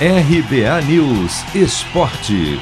RBA News Esporte.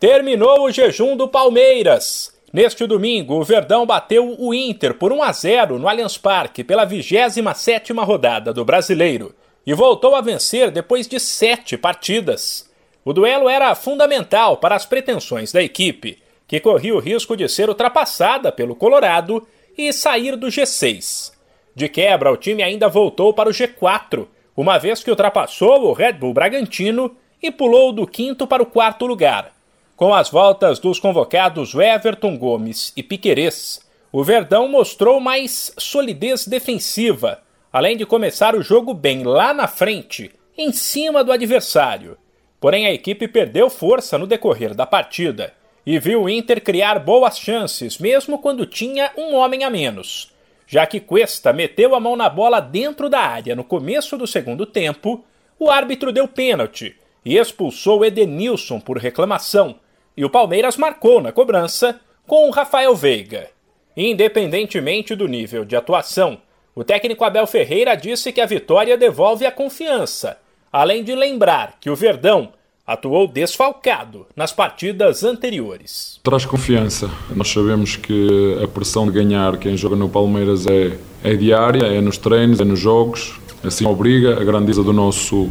Terminou o jejum do Palmeiras. Neste domingo, o Verdão bateu o Inter por 1 a 0 no Allianz Parque pela 27ª rodada do Brasileiro e voltou a vencer depois de sete partidas. O duelo era fundamental para as pretensões da equipe, que corria o risco de ser ultrapassada pelo Colorado e sair do G6. De quebra, o time ainda voltou para o G4 uma vez que ultrapassou o Red Bull Bragantino e pulou do quinto para o quarto lugar. Com as voltas dos convocados Everton Gomes e Piquerez, o Verdão mostrou mais solidez defensiva, além de começar o jogo bem lá na frente, em cima do adversário. Porém, a equipe perdeu força no decorrer da partida e viu o Inter criar boas chances, mesmo quando tinha um homem a menos já que Cuesta meteu a mão na bola dentro da área no começo do segundo tempo, o árbitro deu pênalti e expulsou Edenilson por reclamação, e o Palmeiras marcou na cobrança com o Rafael Veiga. Independentemente do nível de atuação, o técnico Abel Ferreira disse que a vitória devolve a confiança, além de lembrar que o Verdão atuou desfalcado nas partidas anteriores. Traz confiança. Nós sabemos que a pressão de ganhar quem joga no Palmeiras é, é diária, é nos treinos, é nos jogos. Assim obriga a grandeza do nosso,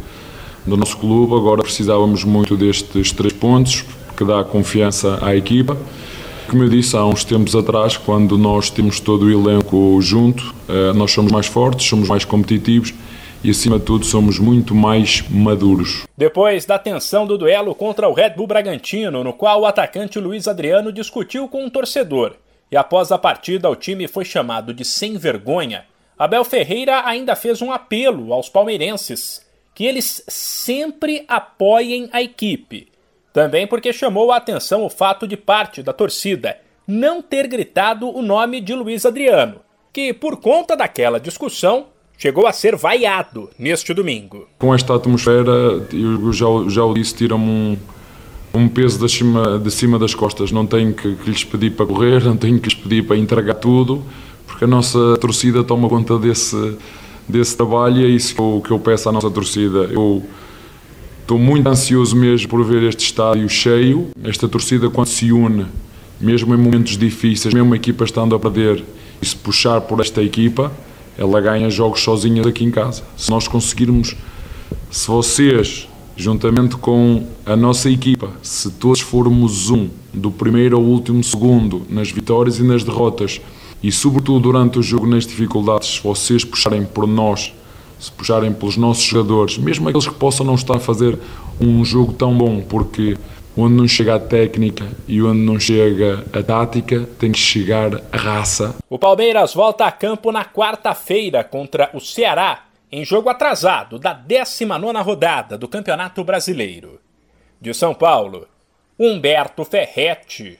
do nosso clube. Agora precisávamos muito destes três pontos, que dá confiança à equipa. Como eu disse há uns tempos atrás, quando nós temos todo o elenco junto, eh, nós somos mais fortes, somos mais competitivos e, acima de tudo, somos muito mais maduros. Depois da tensão do duelo contra o Red Bull Bragantino, no qual o atacante Luiz Adriano discutiu com um torcedor, e após a partida o time foi chamado de sem vergonha, Abel Ferreira ainda fez um apelo aos palmeirenses que eles sempre apoiem a equipe. Também porque chamou a atenção o fato de parte da torcida não ter gritado o nome de Luiz Adriano, que, por conta daquela discussão, chegou a ser vaiado neste domingo. Com esta atmosfera, eu já, já o disse, tira-me um, um peso de cima, de cima das costas. Não tenho que, que, lhes pedir para correr, não tenho que lhes pedir para entregar tudo, porque a nossa torcida toma conta desse, desse trabalho e é isso que eu, que eu peço à nossa torcida. Eu estou muito ansioso mesmo por ver este estádio cheio, esta torcida quando se une, mesmo em momentos difíceis, mesmo a equipa estando a perder, e se puxar por esta equipa, ela ganha jogos sozinha aqui em casa. Se nós conseguirmos, se vocês, juntamente com a nossa equipa, se todos formos um, do primeiro ao último segundo, nas vitórias e nas derrotas, e sobretudo durante o jogo nas dificuldades, se vocês puxarem por nós, se puxarem pelos nossos jogadores, mesmo aqueles que possam não estar a fazer um jogo tão bom, porque onde não chega a técnica e onde não chega a tática, tem que chegar a raça. O Palmeiras volta a campo na quarta-feira contra o Ceará, em jogo atrasado da 19 rodada do Campeonato Brasileiro. De São Paulo, Humberto Ferretti.